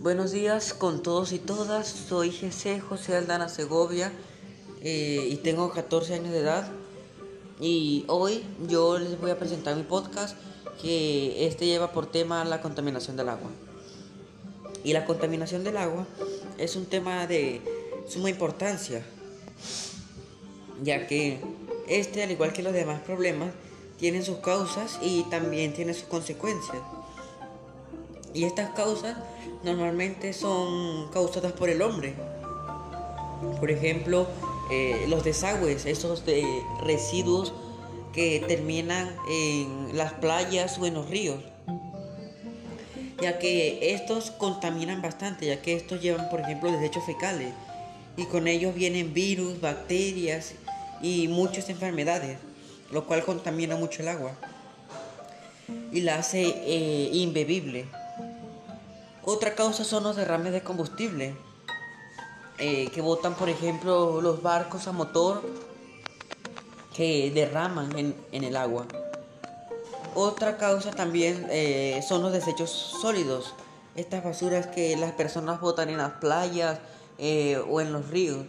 Buenos días con todos y todas. Soy José José Aldana Segovia eh, y tengo 14 años de edad. Y hoy yo les voy a presentar mi podcast que este lleva por tema la contaminación del agua. Y la contaminación del agua es un tema de suma importancia, ya que este, al igual que los demás problemas, tiene sus causas y también tiene sus consecuencias. Y estas causas normalmente son causadas por el hombre. Por ejemplo, eh, los desagües, esos de residuos que terminan en las playas o en los ríos. Ya que estos contaminan bastante, ya que estos llevan, por ejemplo, desechos fecales. Y con ellos vienen virus, bacterias y muchas enfermedades, lo cual contamina mucho el agua y la hace eh. Otra causa son los derrames de combustible, eh, que botan, por ejemplo, los barcos a motor que derraman en, el agua. Otra causa también eh, son los desechos sólidos, estas basuras que las personas botan en las playas eh, o en los ríos,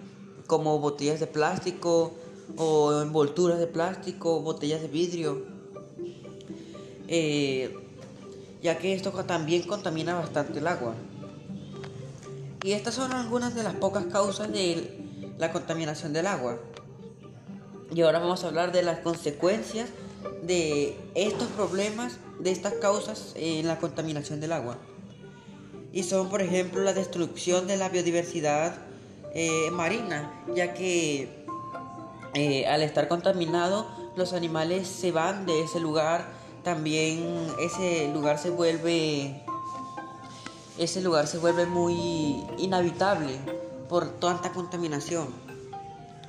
como botellas de plástico o envolturas de plástico, botellas de vidrio ya que esto también contamina bastante el agua. Y estas son algunas de las pocas causas de la contaminación del agua. Y ahora vamos a hablar de las consecuencias de estos problemas, de estas causas en la contaminación del agua. Y son, por ejemplo, la destrucción de la biodiversidad eh, marina, ya que eh, al estar contaminado los animales se van de ese lugar también ese lugar se vuelve ese lugar se vuelve muy inhabitable por tanta contaminación,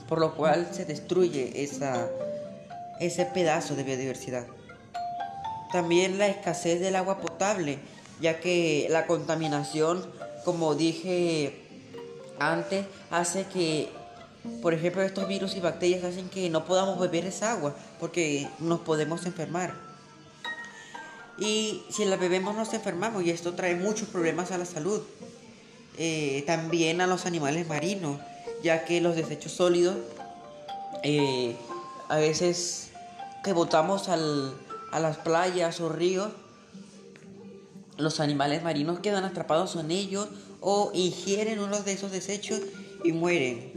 por lo cual se destruye esa, ese pedazo de biodiversidad. También la escasez del agua potable, ya que la contaminación, como dije antes, hace que, por ejemplo, estos virus y bacterias hacen que no podamos beber esa agua, porque nos podemos enfermar. Y si la bebemos nos enfermamos y esto trae muchos problemas a la salud. Eh, también a los animales marinos, ya que los desechos sólidos eh, a veces que botamos al, a las playas o ríos, los animales marinos quedan atrapados en ellos o ingieren uno de esos desechos y mueren.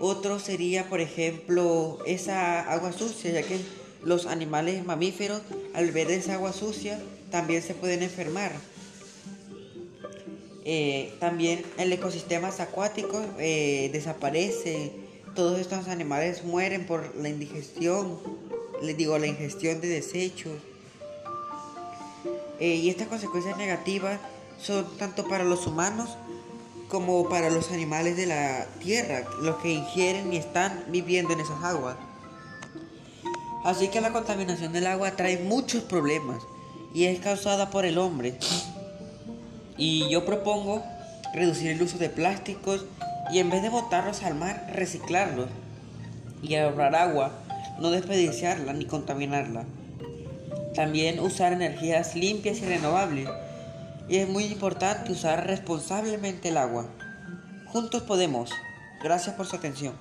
Otro sería, por ejemplo, esa agua sucia, ya que los animales mamíferos, al ver esa agua sucia, también se pueden enfermar. Eh, también el ecosistema acuático eh, desaparece. Todos estos animales mueren por la indigestión, les digo, la ingestión de desechos. Eh, y estas consecuencias negativas son tanto para los humanos como para los animales de la tierra, los que ingieren y están viviendo en esas aguas. Así que la contaminación del agua trae muchos problemas y es causada por el hombre. Y yo propongo reducir el uso de plásticos y en vez de botarlos al mar, reciclarlos y ahorrar agua, no desperdiciarla ni contaminarla. También usar energías limpias y renovables. Y es muy importante usar responsablemente el agua. Juntos podemos. Gracias por su atención.